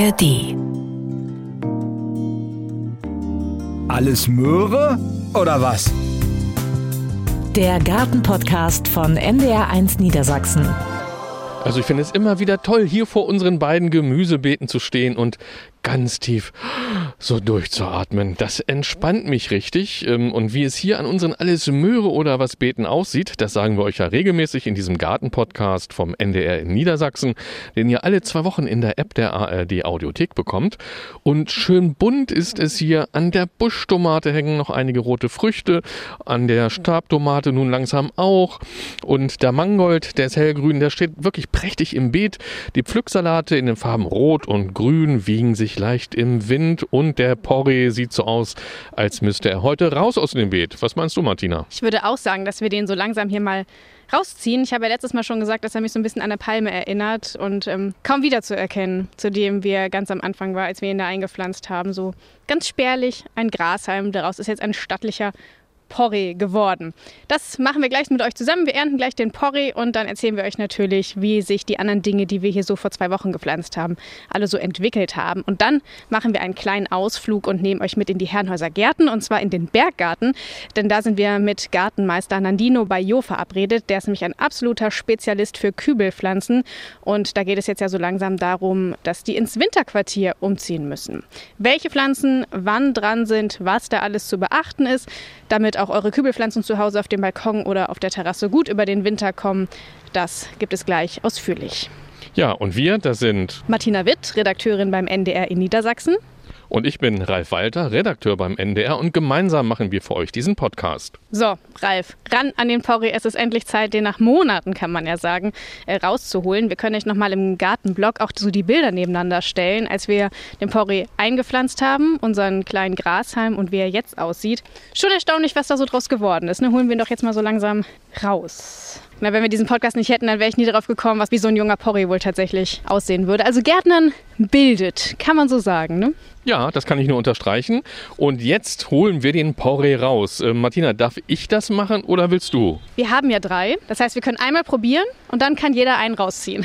ARD. Alles Möhre oder was? Der Gartenpodcast von NDR1 Niedersachsen. Also ich finde es immer wieder toll, hier vor unseren beiden Gemüsebeeten zu stehen und ganz tief so durchzuatmen. Das entspannt mich richtig. Ähm, und wie es hier an unseren Alles Möhre oder was Beeten aussieht, das sagen wir euch ja regelmäßig in diesem Garten-Podcast vom NDR in Niedersachsen, den ihr alle zwei Wochen in der App der ARD Audiothek bekommt. Und schön bunt ist es hier. An der Buschtomate hängen noch einige rote Früchte, an der Stabtomate nun langsam auch. Und der Mangold, der ist hellgrün, der steht wirklich prächtig im Beet. Die Pflücksalate in den Farben Rot und Grün wiegen sich leicht im Wind und der Porree sieht so aus, als müsste er heute raus aus dem Beet. Was meinst du, Martina? Ich würde auch sagen, dass wir den so langsam hier mal rausziehen. Ich habe ja letztes Mal schon gesagt, dass er mich so ein bisschen an eine Palme erinnert und ähm, kaum wiederzuerkennen, zu dem wir ganz am Anfang war, als wir ihn da eingepflanzt haben. So ganz spärlich ein Grashalm. Daraus ist jetzt ein stattlicher Porree geworden. Das machen wir gleich mit euch zusammen. Wir ernten gleich den Porree und dann erzählen wir euch natürlich, wie sich die anderen Dinge, die wir hier so vor zwei Wochen gepflanzt haben, alle so entwickelt haben. Und dann machen wir einen kleinen Ausflug und nehmen euch mit in die Herrenhäuser Gärten und zwar in den Berggarten. Denn da sind wir mit Gartenmeister Nandino Bayo verabredet. Der ist nämlich ein absoluter Spezialist für Kübelpflanzen. Und da geht es jetzt ja so langsam darum, dass die ins Winterquartier umziehen müssen. Welche Pflanzen wann dran sind, was da alles zu beachten ist, damit auch eure Kübelpflanzen zu Hause auf dem Balkon oder auf der Terrasse gut über den Winter kommen. Das gibt es gleich ausführlich. Ja, und wir, das sind Martina Witt, Redakteurin beim NDR in Niedersachsen. Und ich bin Ralf Walter, Redakteur beim NDR und gemeinsam machen wir für euch diesen Podcast. So, Ralf, ran an den Porree. Es ist endlich Zeit, den nach Monaten, kann man ja sagen, äh, rauszuholen. Wir können euch nochmal im Gartenblog auch so die Bilder nebeneinander stellen, als wir den Porree eingepflanzt haben, unseren kleinen Grashalm und wie er jetzt aussieht. Schon erstaunlich, was da so draus geworden ist. Ne? Holen wir ihn doch jetzt mal so langsam raus. Na, wenn wir diesen Podcast nicht hätten, dann wäre ich nie darauf gekommen, was wie so ein junger Porree wohl tatsächlich aussehen würde. Also Gärtnern bildet, kann man so sagen, ne? Ja, das kann ich nur unterstreichen. Und jetzt holen wir den Porree raus. Äh, Martina, darf ich das machen oder willst du? Wir haben ja drei. Das heißt, wir können einmal probieren und dann kann jeder einen rausziehen.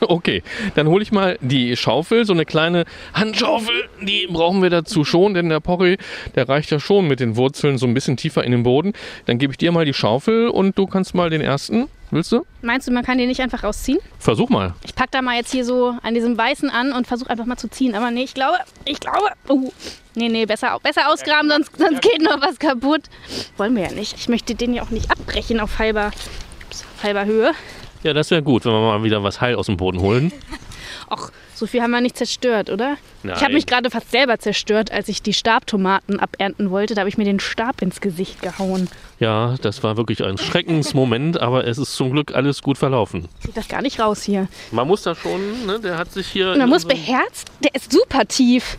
Okay, dann hole ich mal die Schaufel, so eine kleine Handschaufel. Die brauchen wir dazu schon, denn der Porree, der reicht ja schon mit den Wurzeln so ein bisschen tiefer in den Boden. Dann gebe ich dir mal die Schaufel und du kannst mal den ersten. Willst du? Meinst du, man kann den nicht einfach rausziehen? Versuch mal. Ich packe da mal jetzt hier so an diesem Weißen an und versuche einfach mal zu ziehen. Aber nee, ich glaube, ich glaube. Oh. Nee, nee, besser, besser ausgraben, sonst, sonst geht noch was kaputt. Wollen wir ja nicht. Ich möchte den ja auch nicht abbrechen auf halber, auf halber Höhe. Ja, das wäre gut, wenn wir mal wieder was heil aus dem Boden holen. Och, so viel haben wir nicht zerstört, oder? Nein. Ich habe mich gerade fast selber zerstört, als ich die Stabtomaten abernten wollte. Da habe ich mir den Stab ins Gesicht gehauen. Ja, das war wirklich ein Schreckensmoment, aber es ist zum Glück alles gut verlaufen. Sieht das gar nicht raus hier. Man muss da schon, ne, der hat sich hier. Und man muss beherzt, der ist super tief.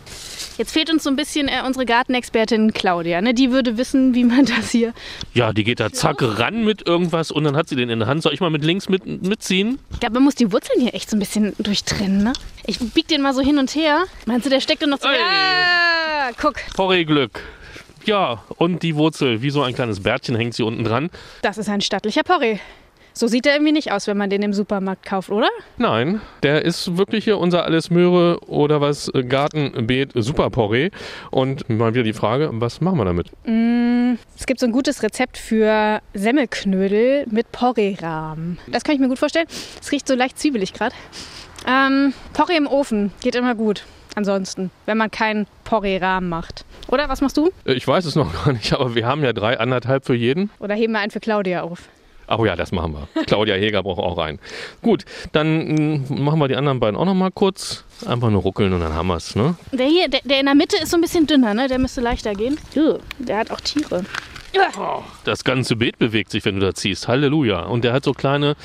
Jetzt fehlt uns so ein bisschen äh, unsere Gartenexpertin Claudia. Ne? Die würde wissen, wie man das hier. Ja, die geht da zack ran mit irgendwas und dann hat sie den in der Hand. Soll ich mal mit links mit, mitziehen? Ich glaube, man muss die Wurzeln hier echt so ein bisschen durchtrennen. Ne? Ich bieg den mal so hin und her. Meinst du, der steckt da noch so. Ey. Ah, guck, Porree-Glück. Ja, und die Wurzel, wie so ein kleines Bärtchen hängt sie unten dran. das ist ein stattlicher Porree. So sieht er irgendwie nicht aus, wenn man den im Supermarkt kauft, oder? Nein, der ist wirklich hier unser alles Möhre oder was äh, Gartenbeet Super Porree. Und mal wieder die Frage, was machen wir damit? Es gibt so ein gutes Rezept für Semmelknödel mit Porree-Rahmen. Das kann ich mir gut vorstellen. Es riecht so leicht zwiebelig gerade. Ähm, Porree im Ofen geht immer gut. Ansonsten, wenn man keinen Porree-Rahmen macht. Oder was machst du? Äh, Ich weiß es noch gar nicht, aber wir haben ja drei, anderthalb für jeden. Oder heben wir einen für Claudia auf? Ach ja, das machen wir. Claudia Heger braucht auch einen. Gut, dann mh, machen wir die anderen beiden auch noch mal kurz. Einfach nur ruckeln und dann haben wir es. Ne? Der hier, der, der in der Mitte ist so ein bisschen dünner, ne? Der müsste leichter gehen. Der hat auch Tiere. Das ganze Beet bewegt sich, wenn du da ziehst. Halleluja. Und der hat so kleine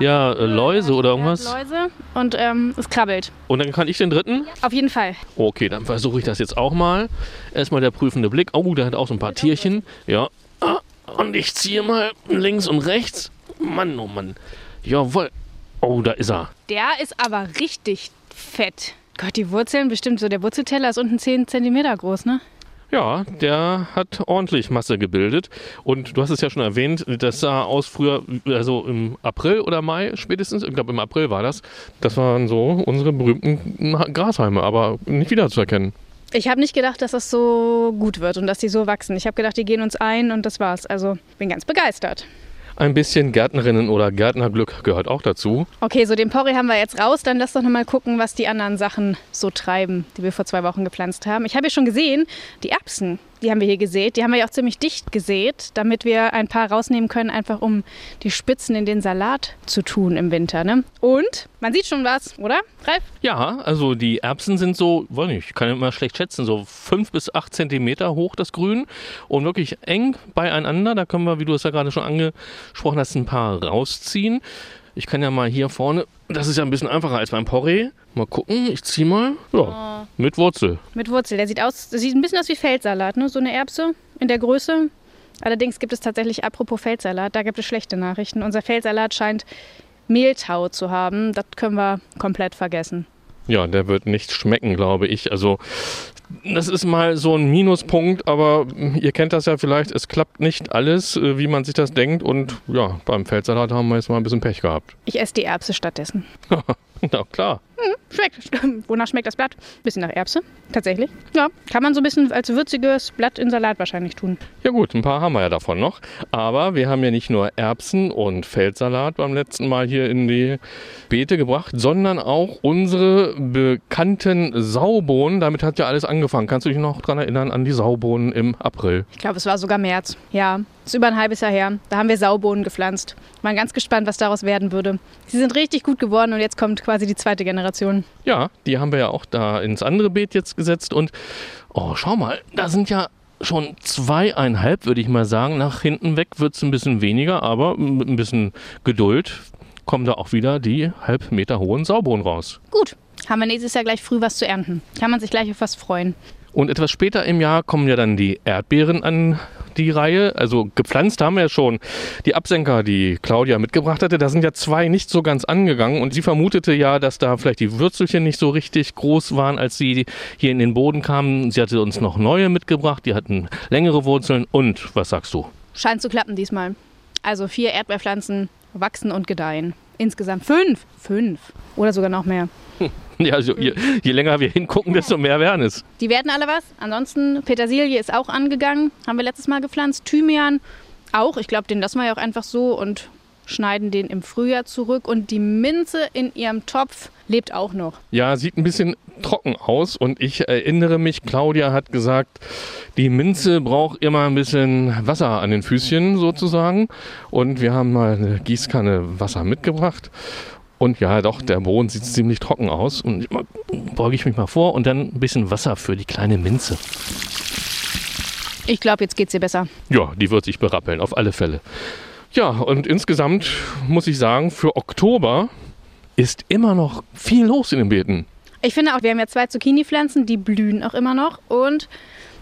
ja, äh, Läuse oder irgendwas. Läuse und ähm, es krabbelt. Und dann kann ich den dritten. Auf jeden Fall. Okay, dann versuche ich das jetzt auch mal. Erstmal der prüfende Blick. Oh, der hat auch so ein paar Tierchen. Ja. Ah, Und ich ziehe mal links und rechts. Mann, oh Mann. Jawohl. Oh, da ist er. Der ist aber richtig fett. Gott, die Wurzeln, bestimmt so, der Wurzelteller ist unten 10 cm groß, ne? Ja, der hat ordentlich Masse gebildet. Und du hast es ja schon erwähnt, das sah aus früher, also im April oder Mai spätestens, ich glaube im April war das. Das waren so unsere berühmten Grashalme, aber nicht wiederzuerkennen. Ich habe nicht gedacht, dass das so gut wird und dass die so wachsen. Ich habe gedacht, die gehen uns ein und das war's. Also bin ganz begeistert. Ein bisschen Gärtnerinnen- oder Gärtnerglück gehört auch dazu. Okay, so den Porree haben wir jetzt raus. Dann lass doch nochmal gucken, was die anderen Sachen so treiben, die wir vor zwei Wochen gepflanzt haben. Ich habe ja schon gesehen, die Erbsen, die haben wir hier gesät. Die haben wir ja auch ziemlich dicht gesät, damit wir ein paar rausnehmen können, einfach um die Spitzen in den Salat zu tun im Winter. Ne? Und man sieht schon was, oder, Ralf? Ja, also die Erbsen sind so, weiß nicht, ich kann immer schlecht schätzen, so fünf bis acht Zentimeter hoch, das Grün. Und wirklich eng beieinander. Da können wir, wie du es ja gerade schon angesprochen hast, ein paar rausziehen. Ich kann ja mal hier vorne, das ist ja ein bisschen einfacher als beim Porree. Mal gucken, ich ziehe mal. Ja, oh. mit Wurzel. Mit Wurzel. Der sieht aus, das sieht ein bisschen aus wie Feldsalat, ne? So eine Erbse in der Größe. Allerdings gibt es tatsächlich, apropos Feldsalat, da gibt es schlechte Nachrichten. Unser Feldsalat scheint Mehltau zu haben. Das können wir komplett vergessen. Ja, der wird nicht schmecken, glaube ich. Also das ist mal so ein Minuspunkt, aber ihr kennt das ja vielleicht, es klappt nicht alles, äh, wie man sich das denkt. Und ja, beim Feldsalat haben wir jetzt mal ein bisschen Pech gehabt. Ich esse die Erbse stattdessen. Na klar. Hm, schmeckt. Wonach schmeckt das Blatt? Bisschen nach Erbse, tatsächlich. Ja, kann man so ein bisschen als würziges Blatt in Salat wahrscheinlich tun. Ja gut, ein paar haben wir ja davon noch. Aber wir haben ja nicht nur Erbsen und Feldsalat beim letzten Mal hier in die Beete gebracht, sondern auch unsere bekannten Saubohnen. Damit hat ja alles angefangen. Kannst du dich noch daran erinnern an die Saubohnen im April? Ich glaube, es war sogar März. Ja, ist über ein halbes Jahr her. Da haben wir Saubohnen gepflanzt. Waren ganz gespannt, was daraus werden würde. Sie sind richtig gut geworden und jetzt kommt quasi die zweite Generation. Ja, die haben wir ja auch da ins andere Beet jetzt gesetzt. Und oh, schau mal, da sind ja schon zweieinhalb, würde ich mal sagen. Nach hinten weg wird es ein bisschen weniger, aber mit ein bisschen Geduld kommen da auch wieder die halb Meter hohen Saubohnen raus. Gut, haben wir nächstes Jahr gleich früh was zu ernten. Kann man sich gleich auf was freuen. Und etwas später im Jahr kommen ja dann die Erdbeeren an die Reihe. Also gepflanzt haben wir ja schon die Absenker, die Claudia mitgebracht hatte. Da sind ja zwei nicht so ganz angegangen und sie vermutete ja, dass da vielleicht die Würzelchen nicht so richtig groß waren, als sie hier in den Boden kamen. Sie hatte uns noch neue mitgebracht, die hatten längere Wurzeln und was sagst du? Scheint zu klappen diesmal. Also vier Erdbeerpflanzen wachsen und gedeihen. Insgesamt fünf. Fünf. Oder sogar noch mehr. Ja, also je, je, länger wir hingucken, desto mehr werden es. Die werden alle was. Ansonsten, Petersilie ist auch angegangen. Haben wir letztes Mal gepflanzt. Thymian auch. Ich glaube, den lassen wir ja auch einfach so und schneiden den im Frühjahr zurück. Und die Minze in ihrem Topf lebt auch noch. Ja, sieht ein bisschen trocken aus. Und ich erinnere mich, Claudia hat gesagt, die Minze braucht immer ein bisschen Wasser an den Füßchen sozusagen. Und wir haben mal eine Gießkanne Wasser mitgebracht. Und ja, doch, der Boden sieht ziemlich trocken aus. Und beuge ich mich mal vor und dann ein bisschen Wasser für die kleine Minze. Ich glaube, jetzt geht es ihr besser. Ja, die wird sich berappeln, auf alle Fälle. Ja, und insgesamt muss ich sagen, für Oktober ist immer noch viel los in den Beeten. Ich finde auch, wir haben ja zwei Zucchini-Pflanzen, die blühen auch immer noch. Und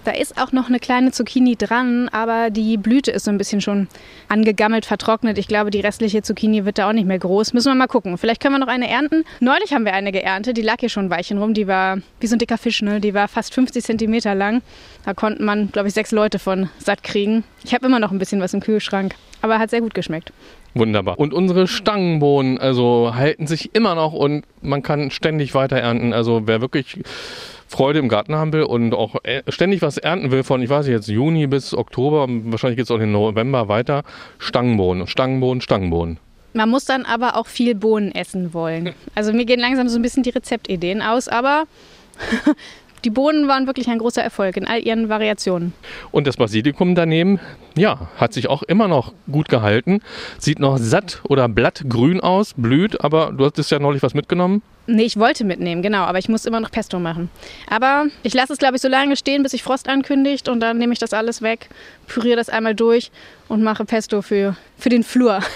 da ist auch noch eine kleine Zucchini dran, aber die Blüte ist so ein bisschen schon angegammelt, vertrocknet. Ich glaube, die restliche Zucchini wird da auch nicht mehr groß. Müssen wir mal gucken. Vielleicht können wir noch eine ernten. Neulich haben wir eine geerntet, die lag hier schon ein Weilchen rum. Die war wie so ein dicker Fisch, ne? Die war fast 50 Zentimeter lang. Da konnten man, glaube ich, sechs Leute von satt kriegen. Ich habe immer noch ein bisschen was im Kühlschrank, aber hat sehr gut geschmeckt. Wunderbar. Und unsere Stangenbohnen, also halten sich immer noch und man kann ständig weiter ernten. Also wer wirklich Freude im Garten haben will und auch äh, ständig was ernten will von, ich weiß nicht, jetzt Juni bis Oktober, wahrscheinlich geht es auch in November weiter, Stangenbohnen, Stangenbohnen, Stangenbohnen. Man muss dann aber auch viel Bohnen essen wollen. Also mir gehen langsam so ein bisschen die Rezeptideen aus, aber die Bohnen waren wirklich ein großer Erfolg in all ihren Variationen. Und das Basilikum daneben, ja, hat sich auch immer noch gut gehalten. Sieht noch satt oder blattgrün aus, blüht, aber du hattest ja neulich was mitgenommen. Nee, ich wollte mitnehmen, genau, aber ich muss immer noch Pesto machen. Aber ich lasse es, glaube ich, so lange stehen, bis sich Frost ankündigt und dann nehme ich das alles weg, püriere das einmal durch und mache Pesto für, für den Flur.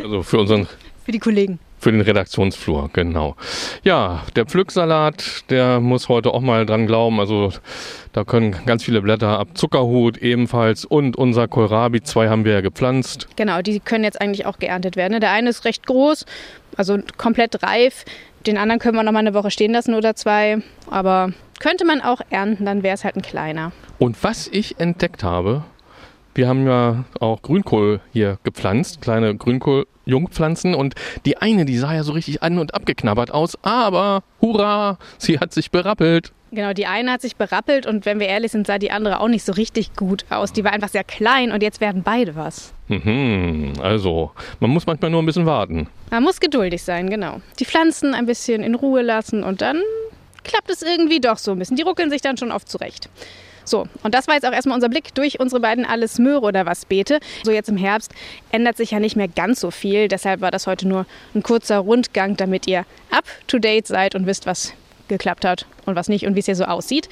Also für unseren. für die Kollegen. Für den Redaktionsflur, genau. Ja, der Pflücksalat, der muss heute auch mal dran glauben. Also da können ganz viele Blätter ab. Zuckerhut ebenfalls und unser Kohlrabi, zwei haben wir ja gepflanzt. Genau, die können jetzt eigentlich auch geerntet werden. Ne? Der eine ist recht groß, Also komplett reif. Den anderen können wir noch mal eine Woche stehen lassen oder zwei. Aber könnte man auch ernten, dann wäre es halt ein kleiner. Und was ich entdeckt habe, wir haben ja auch Grünkohl hier gepflanzt, kleine Grünkohl-Jungpflanzen. Und die eine, die sah ja so richtig an- und abgeknabbert aus. Aber, hurra, sie hat sich berappelt. Genau, die eine hat sich berappelt und wenn wir ehrlich sind, sah die andere auch nicht so richtig gut aus. Die war einfach sehr klein und jetzt werden beide was. Mhm, also, man muss manchmal nur ein bisschen warten. Man muss geduldig sein, genau. Die Pflanzen ein bisschen in Ruhe lassen und dann klappt es irgendwie doch so ein bisschen. Die ruckeln sich dann schon oft zurecht. So, und das war jetzt auch erstmal unser Blick durch unsere beiden Alles Möhre oder was Beete. So jetzt im Herbst ändert sich ja nicht mehr ganz so viel. Deshalb war das heute nur ein kurzer Rundgang, damit ihr up to date seid und wisst, was geklappt hat und was nicht und wie es hier so aussieht.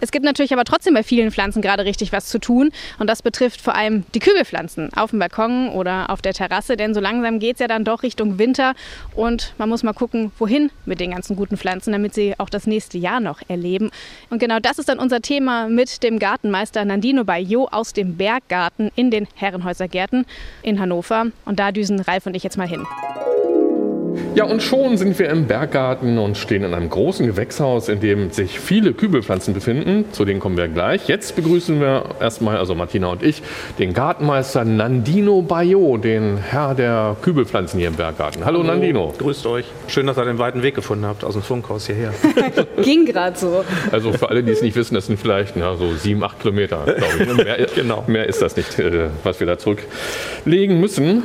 Es gibt natürlich aber trotzdem bei vielen Pflanzen gerade richtig was zu tun und das betrifft vor allem die Kübelpflanzen auf dem Balkon oder auf der Terrasse, denn so langsam geht es ja dann doch Richtung Winter und man muss mal gucken, wohin mit den ganzen guten Pflanzen, damit sie auch das nächste Jahr noch erleben. Und genau das ist dann unser Thema mit dem Gartenmeister Nandino Bayo aus dem Berggarten in den Herrenhäusergärten in Hannover und da düsen Ralf und ich jetzt mal hin. Ja, und schon sind wir im Berggarten und stehen in einem großen Gewächshaus, in dem sich viele Kübelpflanzen befinden. Zu denen kommen wir gleich. Jetzt begrüßen wir erstmal, also Martina und ich, den Gartenmeister Nandino Bayo, den Herr der Kübelpflanzen hier im Berggarten. Hallo, Hallo Nandino. Grüßt euch. Schön, dass ihr den weiten Weg gefunden habt aus dem Funkhaus hierher. Ging gerade so. Also für alle, die es nicht wissen, das sind vielleicht na, so sieben, acht Kilometer, glaube ich. Mehr, genau. mehr ist das nicht, äh, was wir da zurücklegen müssen.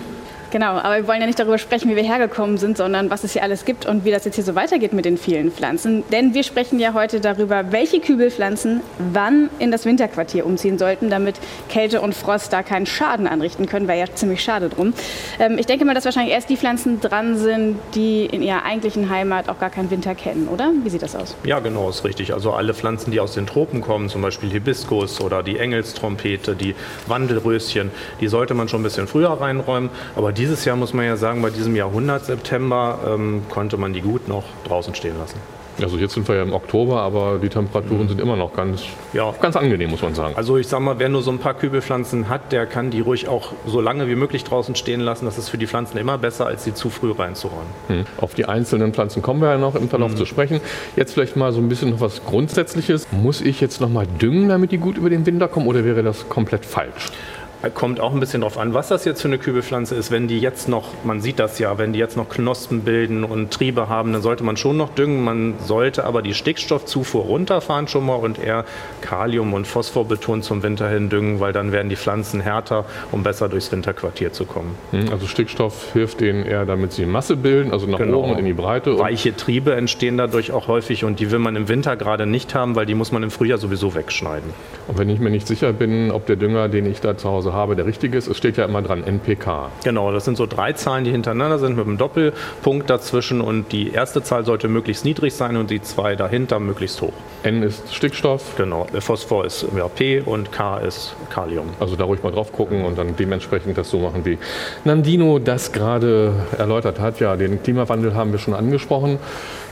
Genau, aber wir wollen ja nicht darüber sprechen, wie wir hergekommen sind, sondern was es hier alles gibt und wie das jetzt hier so weitergeht mit den vielen Pflanzen. Denn wir sprechen ja heute darüber, welche Kübelpflanzen wann in das Winterquartier umziehen sollten, damit Kälte und Frost da keinen Schaden anrichten können. Wäre ja ziemlich schade drum. Ähm, ich denke mal, dass wahrscheinlich erst die Pflanzen dran sind, die in ihrer eigentlichen Heimat auch gar keinen Winter kennen, oder? Wie sieht das aus? Ja, genau, ist richtig. Also alle Pflanzen, die aus den Tropen kommen, zum Beispiel Hibiskus oder die Engelstrompete, die Wandelröschen, die sollte man schon ein bisschen früher reinräumen. Aber die dieses Jahr muss man ja sagen, bei diesem Jahrhundert September ähm, konnte man die gut noch draußen stehen lassen. Also jetzt sind wir ja im Oktober, aber die Temperaturen mhm. sind immer noch ganz, ja. ganz angenehm, muss man sagen. Also ich sage mal, wer nur so ein paar Kübelpflanzen hat, der kann die ruhig auch so lange wie möglich draußen stehen lassen. Das ist für die Pflanzen immer besser, als sie zu früh reinzuräumen. Mhm. Auf die einzelnen Pflanzen kommen wir ja noch im Verlauf mhm. zu sprechen. Jetzt vielleicht mal so ein bisschen noch was Grundsätzliches. Muss ich jetzt noch mal düngen, damit die gut über den Winter kommen oder wäre das komplett falsch? Kommt auch ein bisschen darauf an, was das jetzt für eine Kübelpflanze ist. Wenn die jetzt noch, man sieht das ja, wenn die jetzt noch Knospen bilden und Triebe haben, dann sollte man schon noch düngen. Man sollte aber die Stickstoffzufuhr runterfahren schon mal und eher Kalium und Phosphor betont zum Winter hin düngen, weil dann werden die Pflanzen härter, um besser durchs Winterquartier zu kommen. Hm, also Stickstoff hilft denen eher, damit sie Masse bilden, also nach genau. oben und in die Breite. Weiche Triebe entstehen dadurch auch häufig und die will man im Winter gerade nicht haben, weil die muss man im Frühjahr sowieso wegschneiden. Und wenn ich mir nicht sicher bin, ob der Dünger, den ich da zu Hause habe, der richtige ist. Es steht ja immer dran, NPK. Genau, das sind so drei Zahlen, die hintereinander sind mit einem Doppelpunkt dazwischen und die erste Zahl sollte möglichst niedrig sein und die zwei dahinter möglichst hoch. N ist Stickstoff. Genau, Phosphor ist ja, P und K ist Kalium. Also da ruhig mal drauf gucken und dann dementsprechend das so machen, wie Nandino das gerade erläutert hat. Ja, den Klimawandel haben wir schon angesprochen.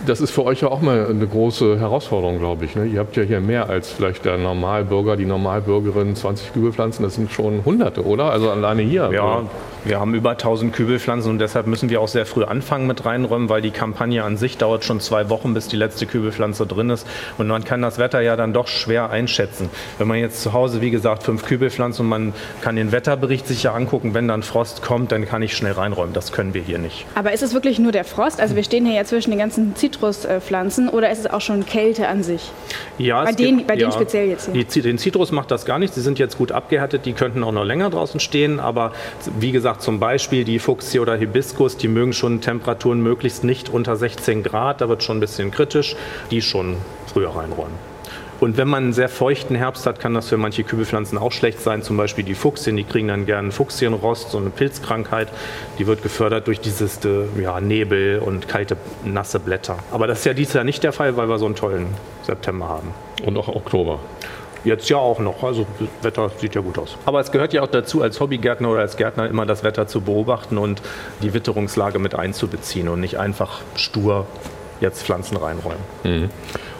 Das ist für euch ja auch mal eine große Herausforderung, glaube ich. Ne? Ihr habt ja hier mehr als vielleicht der Normalbürger, die Normalbürgerin 20 Kübelpflanzen. Das sind schon Hunderte, oder? Also alleine hier. Ja, wir haben über 1000 Kübelpflanzen und deshalb müssen wir auch sehr früh anfangen mit reinräumen, weil die Kampagne an sich dauert schon zwei Wochen, bis die letzte Kübelpflanze drin ist. Und man kann das Wetter ja dann doch schwer einschätzen. Wenn man jetzt zu Hause, wie gesagt, fünf Kübelpflanzen und man kann den Wetterbericht sich ja angucken, wenn dann Frost kommt, dann kann ich schnell reinräumen. Das können wir hier nicht. Aber ist es wirklich nur der Frost? Also wir stehen hier ja zwischen den ganzen Zitruspflanzen oder ist es auch schon Kälte an sich? Ja, bei, denen, bei ja, denen speziell jetzt hier. Die, den Zitrus macht das gar nicht. Sie sind jetzt gut abgehärtet. Die könnten auch noch länger draußen stehen. Aber wie gesagt, gesagt, zum Beispiel die Fuchsie oder Hibiskus, die mögen schon Temperaturen möglichst nicht unter 16 Grad, da wird schon ein bisschen kritisch, die schon früher reinräumen. Und wenn man einen sehr feuchten Herbst hat, kann das für manche Kübelpflanzen auch schlecht sein. Zum Beispiel die Fuchsien, die kriegen dann gerne Fuchsienrost, so eine Pilzkrankheit. Die wird gefördert durch dieses äh, ja, Nebel und kalte, nasse Blätter. Aber das ist ja dieses Jahr nicht der Fall, weil wir so einen tollen September haben. Und auch Oktober. Jetzt ja auch noch. Also das Wetter sieht ja gut aus. Aber es gehört ja auch dazu, als Hobbygärtner oder als Gärtner immer das Wetter zu beobachten und die Witterungslage mit einzubeziehen und nicht einfach stur jetzt Pflanzen reinräumen.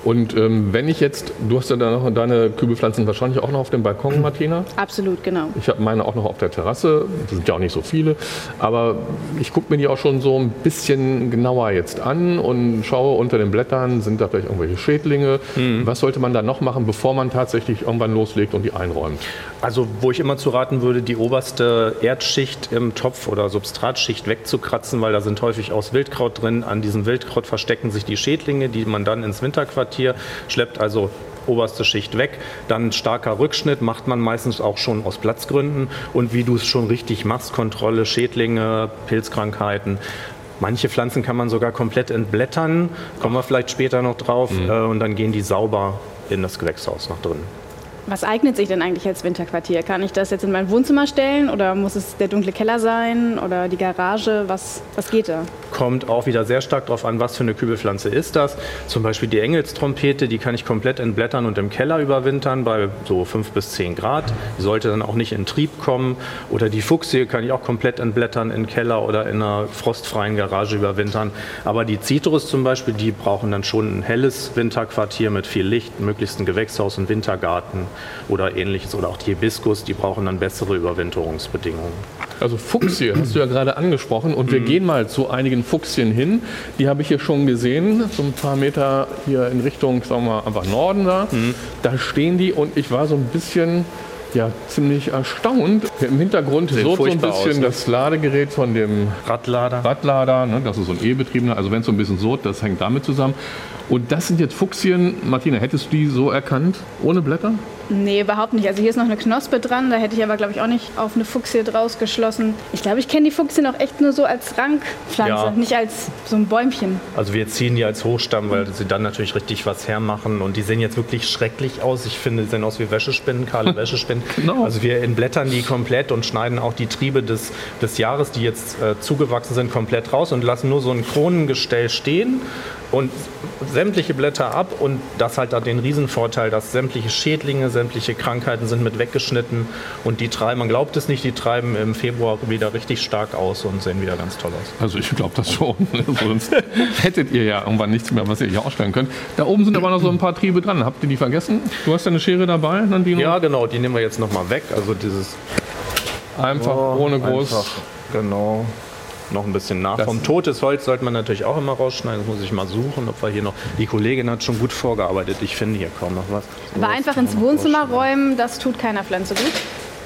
Und ähm, wenn ich jetzt, du hast ja da noch deine Kübelpflanzen wahrscheinlich auch noch auf dem Balkon, Martina. Absolut, genau. Ich habe meine auch noch auf der Terrasse. Das sind ja auch nicht so viele. Aber ich gucke mir die auch schon so ein bisschen genauer jetzt an und schaue unter den Blättern, sind da vielleicht irgendwelche Schädlinge. Was sollte man da noch machen, bevor man tatsächlich irgendwann loslegt und die einräumt? Also wo ich immer zu raten würde, die oberste Erdschicht im Topf oder Substratschicht wegzukratzen, weil da sind häufig aus Wildkraut drin. An diesem Wildkraut verstecken sich die Schädlinge, die man dann ins Winterquartier schleppt. Also oberste Schicht weg. Dann starker Rückschnitt macht man meistens auch schon aus Platzgründen. Und wie du es schon richtig machst, Kontrolle, Schädlinge, Pilzkrankheiten. Manche Pflanzen kann man sogar komplett entblättern, kommen wir vielleicht später noch drauf, äh, und dann gehen die sauber in das Gewächshaus nach drinnen. Was eignet sich denn eigentlich als Winterquartier? Kann ich das jetzt in mein Wohnzimmer stellen oder muss es der dunkle Keller sein oder die Garage? Was, was geht da? Kommt auch wieder sehr stark darauf an, was für eine Kübelpflanze ist das. Zum Beispiel die Engelstrompete, die kann ich komplett entblättern und im Keller überwintern bei so 5 bis 10 Grad. Die sollte dann auch nicht in Trieb kommen. Oder die Fuchsie kann ich auch komplett entblättern im Keller oder in einer frostfreien Garage überwintern. Aber die Zitrus zum Beispiel, die brauchen dann schon ein helles Winterquartier mit viel Licht, möglichst ein Gewächshaus, ein Wintergarten oder ähnliches. Oder auch die Hibiskus, die brauchen dann bessere Überwinterungsbedingungen. Also Fuchsie hast du ja gerade angesprochen und wir gehen mal zu einigen Fuchsien hin. Die habe ich hier schon gesehen, so ein paar Meter hier in Richtung, sagen wir mal, einfach Norden da. Da stehen die und ich war so ein bisschen, ja, ziemlich erstaunt. Im Hintergrund Sehen so, so ein bisschen aus, ne? das Ladegerät von dem Radlader. Radlader, ne, das ist so ein E-betriebener, also wenn es so ein bisschen so, das hängt damit zusammen. Und das sind jetzt Fuchsien. Martina, hättest du die so erkannt, ohne Blätter? Nee, überhaupt nicht. Also hier ist noch eine Knospe dran, da hätte ich aber, glaube ich, auch nicht auf eine Fuchsie draus geschlossen. Ich glaube, ich kenne die Fuchsien auch echt nur so als Rankpflanze, Ja. nicht als so ein Bäumchen. Also wir ziehen die als Hochstamm, weil sie dann natürlich richtig was hermachen. Und die sehen jetzt wirklich schrecklich aus. Ich finde, die sehen aus wie Wäschespinnen, kahle Wäschespinnen. Genau. Also wir entblättern die komplett und schneiden auch die Triebe des, des Jahres, die jetzt äh, zugewachsen sind, komplett raus und lassen nur so ein Kronengestell stehen und sämtliche Blätter ab. Und das hat da den Riesenvorteil, dass sämtliche Schädlinge, sämtliche Krankheiten sind mit weggeschnitten. Und die treiben, man glaubt es nicht, die treiben im Februar wieder richtig stark aus und sehen wieder ganz toll aus. Also ich glaube das schon. Sonst hättet ihr ja irgendwann nichts mehr, was ihr hier ausstellen könnt. Da oben sind aber noch so ein paar Triebe dran. Habt ihr die vergessen? Du hast ja eine Schere dabei, Nandino? Ja, genau, die nehmen wir jetzt nochmal weg. Also dieses Einfach ohne groß. Einfach, genau. Noch ein bisschen nach. Das- Vom totes Holz sollte man natürlich auch immer rausschneiden. Das muss ich mal suchen, ob wir hier noch. Die Kollegin hat schon gut vorgearbeitet. Ich finde hier kaum noch was. Aber einfach ins Wohnzimmer räumen, das tut keiner Pflanze gut.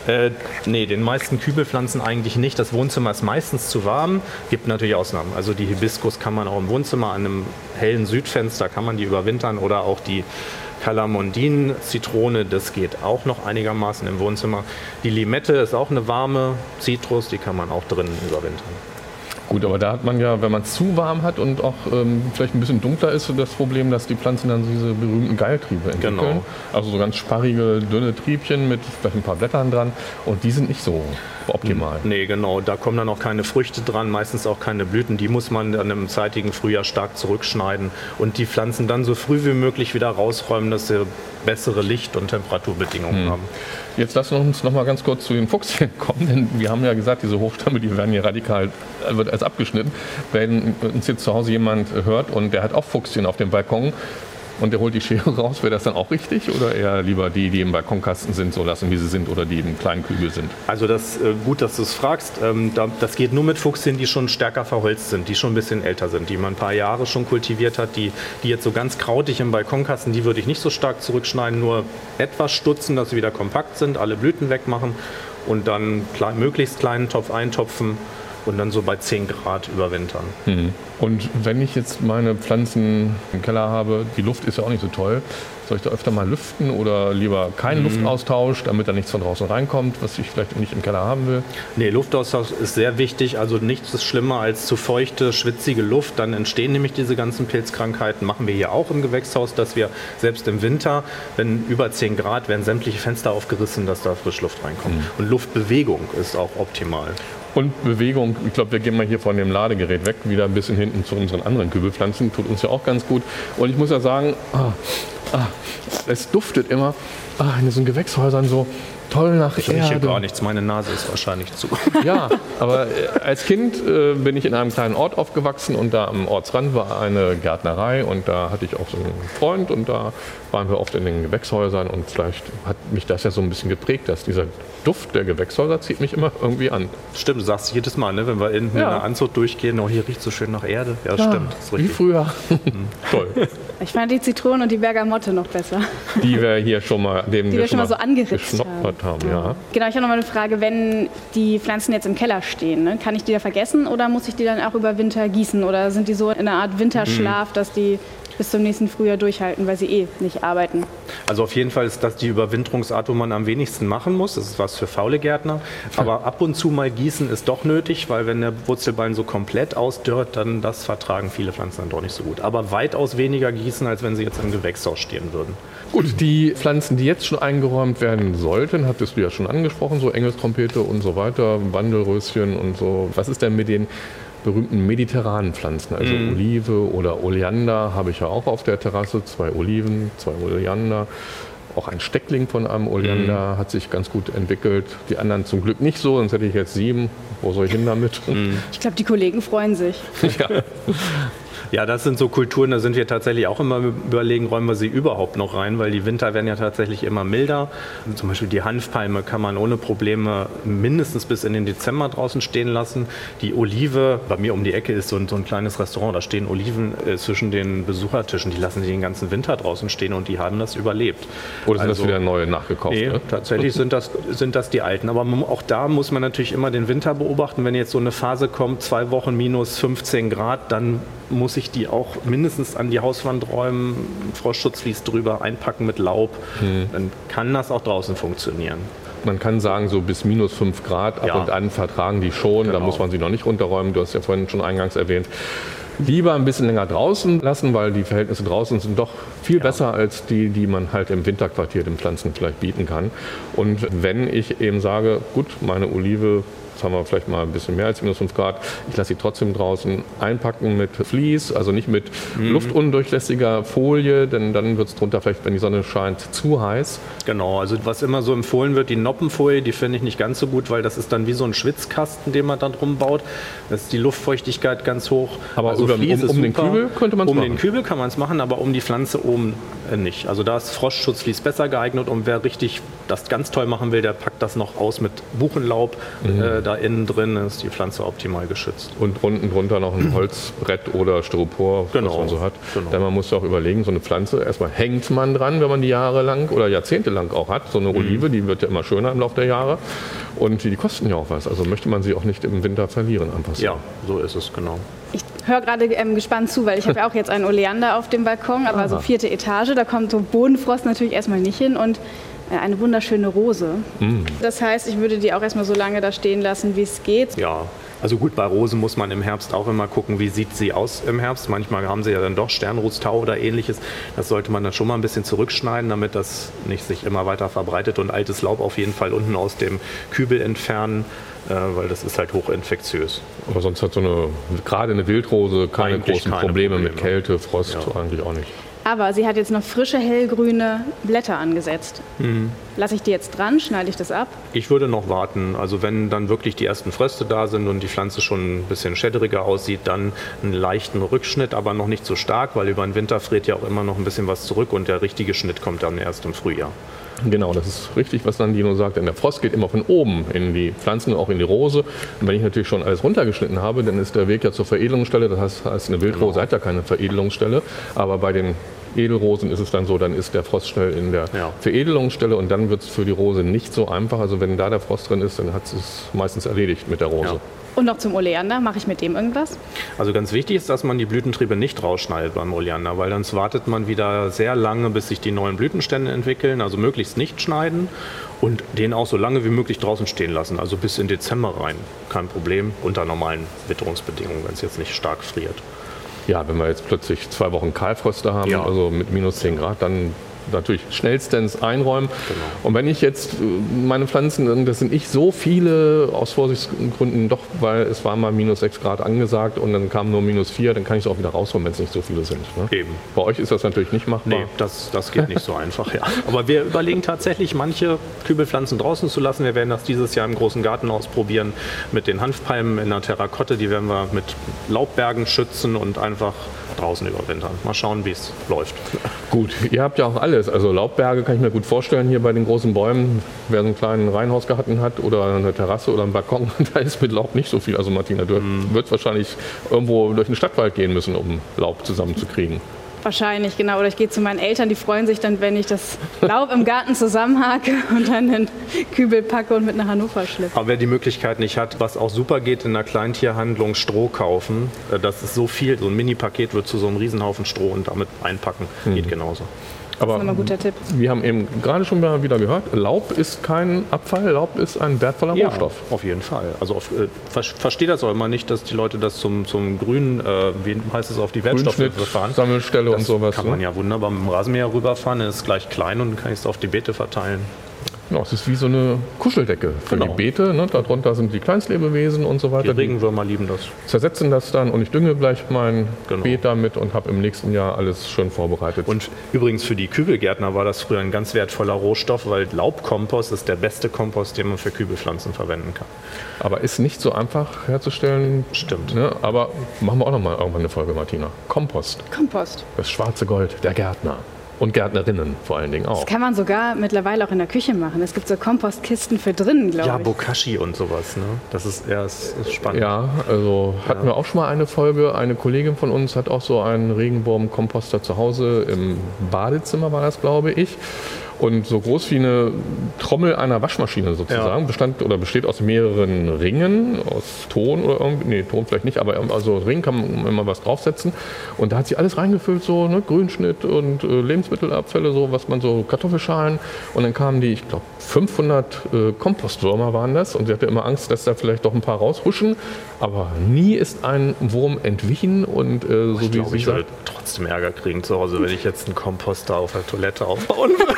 Äh, nee, den meisten Kübelpflanzen eigentlich nicht. Das Wohnzimmer ist meistens zu warm. Gibt natürlich Ausnahmen. Also die Hibiskus kann man auch im Wohnzimmer an einem hellen Südfenster kann man die überwintern oder auch die Calamondin-Zitrone, das geht auch noch einigermaßen im Wohnzimmer. Die Limette ist auch eine warme Zitrus, die kann man auch drinnen überwintern. Gut, aber da hat man ja, wenn man es zu warm hat und auch ähm, vielleicht ein bisschen dunkler ist, das Problem, dass die Pflanzen dann diese berühmten Geiltriebe entwickeln. Genau. Also so ganz sparrige, dünne Triebchen mit vielleicht ein paar Blättern dran. Und die sind nicht so optimal. Nee, genau. Da kommen dann auch keine Früchte dran, meistens auch keine Blüten. Die muss man dann im zeitigen Frühjahr stark zurückschneiden und die Pflanzen dann so früh wie möglich wieder rausräumen, dass sie bessere Licht- und Temperaturbedingungen haben. Jetzt lassen wir uns noch mal ganz kurz zu den Fuchsien kommen, denn wir haben ja gesagt, diese Hochstamme, die werden hier radikal, wird als abgeschnitten. Wenn uns jetzt zu Hause jemand hört und der hat auch Fuchsien auf dem Balkon und der holt die Schere raus, wäre das dann auch richtig? Oder eher lieber die, die im Balkonkasten sind, so lassen, wie sie sind oder die im kleinen Kübel sind? Also das äh, gut, dass du es fragst. Ähm, da, das geht nur mit Fuchsien, die schon stärker verholzt sind, die schon ein bisschen älter sind, die man ein paar Jahre schon kultiviert hat, die, die jetzt so ganz krautig im Balkonkasten, die würde ich nicht so stark zurückschneiden, nur etwas stutzen, dass sie wieder kompakt sind, alle Blüten wegmachen und dann klein, möglichst kleinen Topf eintopfen und dann so bei 10 Grad überwintern. Und wenn ich jetzt meine Pflanzen im Keller habe, die Luft ist ja auch nicht so toll, soll ich da öfter mal lüften oder lieber keinen Luftaustausch, damit da nichts von draußen reinkommt, was ich vielleicht nicht im Keller haben will? Nee, Luftaustausch ist sehr wichtig. Also nichts ist schlimmer als zu feuchte, schwitzige Luft. Dann entstehen nämlich diese ganzen Pilzkrankheiten. Machen wir hier auch im Gewächshaus, dass wir selbst im Winter, wenn über 10 Grad, werden sämtliche Fenster aufgerissen, dass da Frischluft reinkommt. Und Luftbewegung ist auch optimal. Und Bewegung, ich glaube, wir gehen mal hier von dem Ladegerät weg, wieder ein bisschen hinten zu unseren anderen Kübelpflanzen, tut uns ja auch ganz gut. Und ich muss ja sagen, ah, ah, es duftet immer ah, in diesen Gewächshäusern so toll nach hier Erde. gar nichts, meine Nase ist wahrscheinlich zu. Ja, aber äh, als Kind äh, bin ich in einem kleinen Ort aufgewachsen und da am Ortsrand war eine Gärtnerei und da hatte ich auch so einen Freund und da waren wir oft in den Gewächshäusern und vielleicht hat mich das ja so ein bisschen geprägt, dass dieser Duft der Gewächshäuser zieht mich immer irgendwie an. Stimmt, du sagst jedes Mal, ne, wenn wir hinten Ja. in der Anzug durchgehen, oh, hier riecht so schön nach Erde. Ja, stimmt, das ist Wie früher. Toll. Ich fand die Zitronen und die Bergamotte noch besser. Die wir hier schon mal, dem Die wir schon mal so angeritzt haben. Ja. Genau, ich habe noch mal eine Frage. Wenn die Pflanzen jetzt im Keller stehen, ne, kann ich die da vergessen oder muss ich die dann auch über Winter gießen? Oder sind die so in einer Art Winterschlaf, Mhm. dass die bis zum nächsten Frühjahr durchhalten, weil sie eh nicht arbeiten? Also auf jeden Fall ist das die Überwinterungsart, wo man am wenigsten machen muss. Das ist was für faule Gärtner. Aber ab und zu mal gießen ist doch nötig, weil wenn der Wurzelbein so komplett ausdörrt, dann das vertragen viele Pflanzen dann doch nicht so gut. Aber weitaus weniger gießen, als wenn sie jetzt im Gewächshaus stehen würden. Gut, die Pflanzen, die jetzt schon eingeräumt werden sollten, hattest du ja schon angesprochen, so Engelstrompete und so weiter, Wandelröschen und so. Was ist denn mit den berühmten mediterranen Pflanzen, also Olive oder Oleander habe ich ja auch auf der Terrasse, zwei Oliven, zwei Oleander. Auch ein Steckling von einem Oleander hat sich ganz gut entwickelt. Die anderen zum Glück nicht so, sonst hätte ich jetzt sieben. Wo soll ich hin damit? Ich glaube, die Kollegen freuen sich. ja. Ja, das sind so Kulturen, da sind wir tatsächlich auch immer überlegen, räumen wir sie überhaupt noch rein, weil die Winter werden ja tatsächlich immer milder. Zum Beispiel die Hanfpalme kann man ohne Probleme mindestens bis in den Dezember draußen stehen lassen. Die Olive, bei mir um die Ecke ist so ein, so ein kleines Restaurant, da stehen Oliven äh, zwischen den Besuchertischen, die lassen die den ganzen Winter draußen stehen und die haben das überlebt. Oder sind Also- das wieder neue nachgekauft? Nee, Ne? tatsächlich sind das, sind das die alten. Aber auch da muss man natürlich immer den Winter beobachten. Wenn jetzt so eine Phase kommt, zwei Wochen minus 15 Grad, dann muss ich die auch mindestens an die Hauswand räumen, Frostschutzvlies drüber, einpacken mit Laub. Hm. Dann kann das auch draußen funktionieren. Man kann sagen, so bis minus 5 Grad ab Ja. und an vertragen die schon. Da Genau. muss man sie noch nicht runterräumen. Du hast ja vorhin schon eingangs erwähnt. Lieber ein bisschen länger draußen lassen, weil die Verhältnisse draußen sind doch viel besser als die, die man halt im Winterquartier den Pflanzen vielleicht bieten kann. Und wenn ich eben sage, gut, meine Olive, jetzt haben wir vielleicht mal ein bisschen mehr als minus 5 Grad, ich lasse sie trotzdem draußen einpacken mit Vlies, also nicht mit luftundurchlässiger Folie, denn dann wird es drunter vielleicht, wenn die Sonne scheint, zu heiß. Genau, also was immer so empfohlen wird, die Noppenfolie, die finde ich nicht ganz so gut, weil das ist dann wie so ein Schwitzkasten, den man da drum baut. Da ist die Luftfeuchtigkeit ganz hoch. Also Aber über- Vlies um- ist um den. Kübel könnte man's Um machen. den Kübel kann man es machen, aber um die Pflanze oben äh, nicht. Also da ist Frostschutzvlies besser geeignet und wer richtig das ganz toll machen will, der packt das noch aus mit Buchenlaub Mhm. äh, da innen drin, ist die Pflanze optimal geschützt. Und unten drunter noch ein Holzbrett oder Styropor, was Genau, man so hat. genau. Denn man muss ja auch überlegen, so eine Pflanze, erstmal hängt man dran, wenn man die jahrelang oder jahrzehntelang auch hat. So eine Mhm. Olive, die wird ja immer schöner im Laufe der Jahre. Und die kosten ja auch was. Also möchte man sie auch nicht im Winter verlieren einfach so. Ja, so ist es, genau. Ich höre gerade ähm, gespannt zu, weil ich habe ja auch jetzt einen Oleander auf dem Balkon, aber so vierte Etage, da kommt so Bodenfrost natürlich erstmal nicht hin und eine wunderschöne Rose. Das heißt, ich würde die auch erstmal so lange da stehen lassen, wie es geht. Ja, also gut, bei Rosen muss man im Herbst auch immer gucken, wie sieht sie aus im Herbst. Manchmal haben sie ja dann doch Sternrotstau oder ähnliches. Das sollte man dann schon mal ein bisschen zurückschneiden, damit das nicht sich immer weiter verbreitet und altes Laub auf jeden Fall unten aus dem Kübel entfernen, äh, weil das ist halt hochinfektiös. Aber sonst hat so eine, gerade eine Wildrose keine Eigentlich großen keine Probleme, mit Probleme. Kälte, Frost eigentlich auch nicht. Aber sie hat jetzt noch frische, hellgrüne Blätter angesetzt. Lasse ich die jetzt dran, schneide ich das ab? Ich würde noch warten. Also wenn dann wirklich die ersten Fröste da sind und die Pflanze schon ein bisschen schäderiger aussieht, dann einen leichten Rückschnitt, aber noch nicht so stark, weil über den Winter friert ja auch immer noch ein bisschen was zurück und der richtige Schnitt kommt dann erst im Frühjahr. Genau, das ist richtig, was Nandino sagt. Denn der Frost geht immer von oben in die Pflanzen, auch in die Rose. Und wenn ich natürlich schon alles runtergeschnitten habe, dann ist der Weg ja zur Veredelungsstelle. Das heißt, heißt, eine Wildrose hat ja keine Veredelungsstelle. Aber bei den Edelrosen ist es dann so, dann ist der Frost schnell in der Ja. Veredelungsstelle und dann wird es für die Rose nicht so einfach. Also wenn da der Frost drin ist, dann hat es meistens erledigt mit der Rose. Ja. Und noch zum Oleander, mache ich mit dem irgendwas? Also ganz wichtig ist, dass man die Blütentriebe nicht rausschneidet beim Oleander, weil sonst wartet man wieder sehr lange, bis sich die neuen Blütenstände entwickeln. Also möglichst nicht schneiden und den auch so lange wie möglich draußen stehen lassen, also bis in Dezember rein. Kein Problem, unter normalen Witterungsbedingungen, wenn es jetzt nicht stark friert. Ja, wenn wir jetzt plötzlich zwei Wochen Kahlfröste haben, Ja. also mit minus 10 Grad, dann natürlich schnellstens einräumen. Und wenn ich jetzt äh, meine Pflanzen, das sind nicht so viele aus Vorsichtsgründen, doch, weil es war mal minus 6 Grad angesagt und dann kam nur minus 4, dann kann ich es auch wieder rausholen, wenn es nicht so viele sind. Ne? Eben. Bei euch ist das natürlich nicht machbar. Nee, das, das geht nicht so einfach, ja. Aber wir überlegen tatsächlich, manche Kübelpflanzen draußen zu lassen. Wir werden das dieses Jahr im großen Garten ausprobieren mit den Hanfpalmen in der Terrakotte. Die werden wir mit Laubbergen schützen und einfach draußen überwintern. Mal schauen, wie es läuft. Gut, ihr habt ja auch alles. Also Laubberge kann ich mir gut vorstellen hier bei den großen Bäumen. Wer so einen kleinen Reihenhausgarten hat oder eine Terrasse oder einen Balkon, da ist mit Laub nicht so viel. Also Martina, du Mhm. wirst wahrscheinlich irgendwo durch den Stadtwald gehen müssen, um Laub zusammenzukriegen. Wahrscheinlich, genau. Oder ich gehe zu meinen Eltern, die freuen sich dann, wenn ich das Laub im Garten zusammenhake und dann den Kübel packe und mit nach Hannover schleppe. Aber wer die Möglichkeit nicht hat, was auch super geht, in einer Kleintierhandlung Stroh kaufen. Äh, Das ist so viel, so ein Mini-Paket wird zu so einem Riesenhaufen Stroh und damit einpacken. Geht genauso. Aber Das ist ein guter Tipp. wir haben eben gerade schon mal wieder gehört, Laub ist kein Abfall, Laub ist ein wertvoller Rohstoff. auf jeden Fall. Also auf, äh, ver versteht das auch immer nicht, dass die Leute das zum, zum grünen, äh, wie heißt es, auf die Wertstoffe fahren. Sammelstelle und Das sowas. kann man ne? ja wunderbar mit dem Rasenmäher rüberfahren, dann ist gleich klein und dann kann ich es auf die Beete verteilen. Genau, es ist wie so eine Kuscheldecke für Genau. die Beete. Ne? Darunter sind die Kleinstlebewesen und so Die weiter. Die Regenwürmer lieben das. zersetzen das dann und ich dünge gleich mein Genau. Beet damit und habe im nächsten Jahr alles schön vorbereitet. Und übrigens für die Kübelgärtner war das früher ein ganz wertvoller Rohstoff, weil Laubkompost ist der beste Kompost, den man für Kübelpflanzen verwenden kann. Aber ist nicht so einfach herzustellen. Stimmt. Ne? Aber machen wir auch noch mal irgendwann eine Folge, Martina. Kompost, Kompost. das schwarze Gold der Gärtner. Und Gärtnerinnen vor allen Dingen auch. Das kann man sogar mittlerweile auch in der Küche machen. Es gibt so Kompostkisten für drinnen, glaube Ja, ich. Bokashi und sowas. Ne? Das ist, ja, ist spannend. Ja, also hatten wir auch schon mal eine Folge. Eine Kollegin von uns hat auch so einen Regenwurmkomposter zu Hause im Badezimmer, war das, glaube ich. Und so groß wie eine Trommel einer Waschmaschine sozusagen. Ja. Bestand oder besteht aus mehreren Ringen, aus Ton oder irgendwie, nee, Ton vielleicht nicht, aber also Ring kann man immer was draufsetzen. Und da hat sie alles reingefüllt, so ne, Grünschnitt und äh, Lebensmittelabfälle, so was man so Kartoffelschalen. Und dann kamen die, ich glaube, 500 äh, Kompostwürmer waren das. Und sie hatte immer Angst, dass da vielleicht doch ein paar raushuschen. Aber nie ist ein Wurm entwichen und äh, so Ich wie glaube, sie ich würde trotzdem Ärger kriegen zu Hause, wenn ich jetzt einen Komposter auf der Toilette aufbauen würde.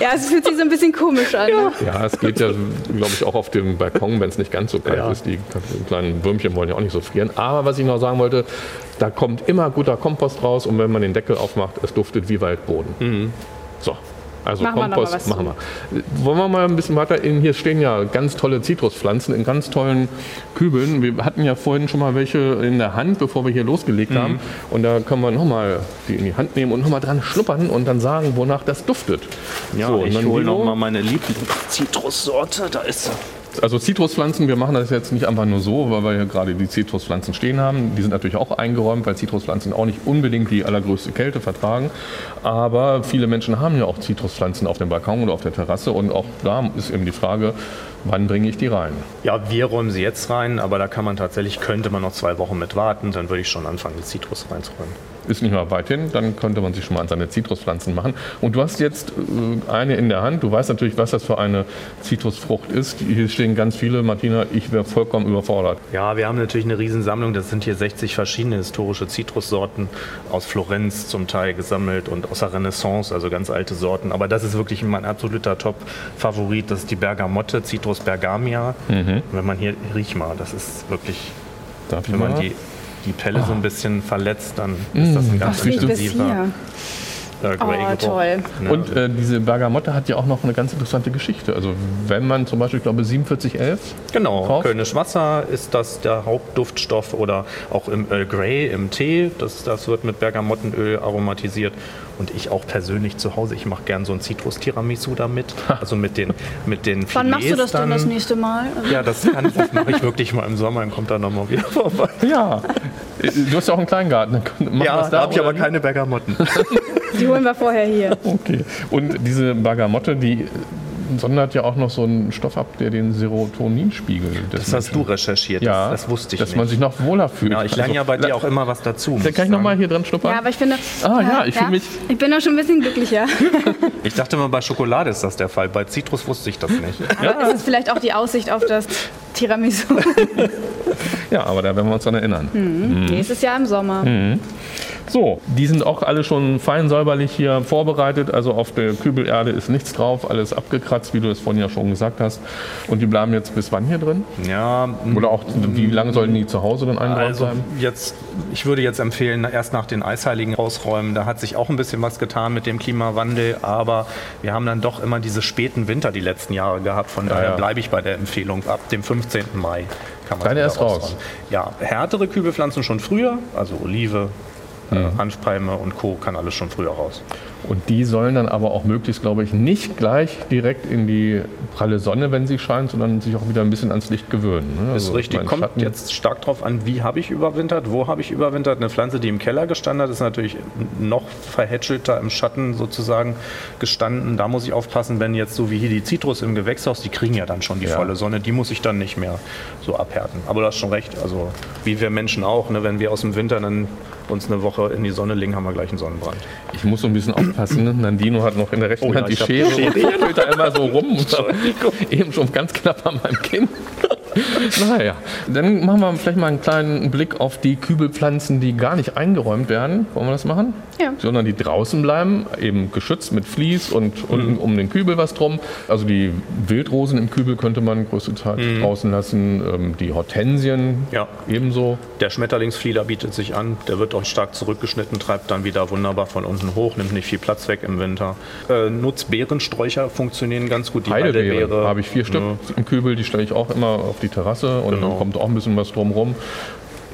Ja, es fühlt sich so ein bisschen komisch an. Ne? Ja, es geht ja, glaube ich, auch auf dem Balkon, wenn es nicht ganz so kalt Ja. ist. Die kleinen Würmchen wollen ja auch nicht so frieren. Aber was ich noch sagen wollte, da kommt immer guter Kompost raus und wenn man den Deckel aufmacht, es duftet wie Waldboden. So. Also Machen wir Kompost was machen wir. Wollen wir mal ein bisschen weiter in, hier stehen ja ganz tolle Zitruspflanzen in ganz tollen Kübeln. Wir hatten ja vorhin schon mal welche in der Hand, bevor wir hier losgelegt haben. Und da können wir nochmal die in die Hand nehmen und nochmal dran schnuppern und dann sagen, wonach das duftet. Ja, So, und ich dann hole Dino. noch mal meine Lieblings-Zitrussorte. Da ist sie. Also Zitruspflanzen, wir machen das jetzt nicht einfach nur so, weil wir hier gerade die Zitruspflanzen stehen haben. Die sind natürlich auch eingeräumt, weil Zitruspflanzen auch nicht unbedingt die allergrößte Kälte vertragen. Aber viele Menschen haben ja auch Zitruspflanzen auf dem Balkon oder auf der Terrasse. Und auch da ist eben die Frage, wann bringe ich die rein? Ja, wir räumen sie jetzt rein, aber da kann man tatsächlich, könnte man noch zwei Wochen mit warten. Dann würde ich schon anfangen, die Zitrus reinzuräumen. Ist nicht mal weit hin, dann könnte man sich schon mal an seine Zitruspflanzen machen. Und du hast jetzt äh, eine in der Hand. Du weißt natürlich, was das für eine Zitrusfrucht ist. Hier stehen ganz viele. Martina, ich wäre vollkommen überfordert. Ja, wir haben natürlich eine Riesensammlung. Das sind hier 60 verschiedene historische Zitrussorten aus Florenz zum Teil gesammelt und aus der Renaissance, also ganz alte Sorten. Aber das ist wirklich mein absoluter Top-Favorit. Das ist die Bergamotte, Citrus bergamia. Wenn man hier, riech mal, das ist wirklich, Darf ich wenn man mal? die, die Pelle so ein bisschen verletzt, dann ist das ein ganz intensiver. Äh, Oh, toll. Und äh, diese Bergamotte hat ja auch noch eine ganz interessante Geschichte. Also wenn man zum Beispiel, ich glaube 4711, Genau, drauf. Kölnisch Wasser ist das der Hauptduftstoff oder auch im Earl Grey, im Tee, das, das wird mit Bergamottenöl aromatisiert. Und ich auch persönlich zu Hause, ich mache gern so ein Zitrus-Tiramisu damit, also mit den, mit den Wann machst du das denn das dann. nächste Mal? Ja, das, kann das mache ich wirklich mal im Sommer, dann kommt er nochmal wieder vorbei. ja, Äh, du hast ja auch einen Kleingarten. Dann wir Ja, da habe ich aber keine Bergamotten. Die holen wir vorher hier. Okay. Und diese Bergamotte, die sondert ja auch noch so einen Stoff ab, der den Serotoninspiegel Das hast du recherchiert, ja, das, das wusste ich dass nicht. man sich noch wohler fühlt. ja, ich lerne Also, ja bei dir auch immer was dazu. Da kann ich nochmal hier dran schnuppern? Ja, aber ich finde. Ah, ja, ich fühl mich- Ich bin da schon ein bisschen glücklicher. Ich dachte mal, bei Schokolade ist das der Fall. Bei Zitrus wusste ich das nicht. Aber ist es vielleicht auch die Aussicht auf das Tiramisu? ja, aber da werden wir uns dann erinnern. Nächstes Jahr im Sommer. So, die sind auch alle schon fein säuberlich hier vorbereitet. Also auf der Kübelerde ist nichts drauf, alles abgekratzt, wie du es vorhin ja schon gesagt hast. Und die bleiben jetzt bis wann hier drin? Ja, Oder auch, wie lange sollen die zu Hause dann eingeräumt Also bleiben? jetzt, ich würde jetzt empfehlen, erst nach den Eisheiligen rausräumen. Da hat sich auch ein bisschen was getan mit dem Klimawandel, aber wir haben dann doch immer diese späten Winter die letzten Jahre gehabt. Von daher ja. bleibe ich bei der Empfehlung ab dem 15. Mai. Kann man erst raus. Ja, härtere Kübelpflanzen schon früher, also Olive, Mhm. und Co. kann alles schon früher raus. Und die sollen dann aber auch möglichst, glaube ich, nicht gleich direkt in die pralle Sonne, wenn sie scheint, sondern sich auch wieder ein bisschen ans Licht gewöhnen. Ne? Ist Also, richtig. mein Kommt Schatten- jetzt stark drauf an, wie habe ich überwintert, wo habe ich überwintert. Eine Pflanze, die im Keller gestanden hat, ist natürlich noch verhätschelter im Schatten sozusagen gestanden. Da muss ich aufpassen, wenn jetzt so wie hier die Zitrus im Gewächshaus, die kriegen ja dann schon die Ja. volle Sonne, die muss ich dann nicht mehr so abhärten. Aber du hast schon recht, also wie wir Menschen auch, ne, wenn wir aus dem Winter dann uns eine Woche in die Sonne legen, haben wir gleich einen Sonnenbrand. Ich muss so ein bisschen aufpassen. Ne? Nandino hat noch in der rechten Oh ja, Hand die ich hab Schere die und fuchtelt da immer so rum. Eben schon ganz knapp an meinem Kinn. naja, dann machen wir vielleicht mal einen kleinen Blick auf die Kübelpflanzen, die gar nicht eingeräumt werden. Wollen wir das machen? Ja. Sondern die draußen bleiben, eben geschützt mit Vlies und unten um den Kübel was drum. Also die Wildrosen im Kübel könnte man größtenteils draußen lassen. Ähm, Die Hortensien Ja. ebenso. Der Schmetterlingsflieder bietet sich an, der wird auch stark zurückgeschnitten, treibt dann wieder wunderbar von unten hoch, nimmt nicht viel Platz weg im Winter. Äh, Nutzbeerensträucher funktionieren ganz gut. Die Heidelbeere Heidelbeere habe ich vier Stück Ja. im Kübel, die stelle ich auch immer auf die Terrasse und Genau. dann kommt auch ein bisschen was drumrum.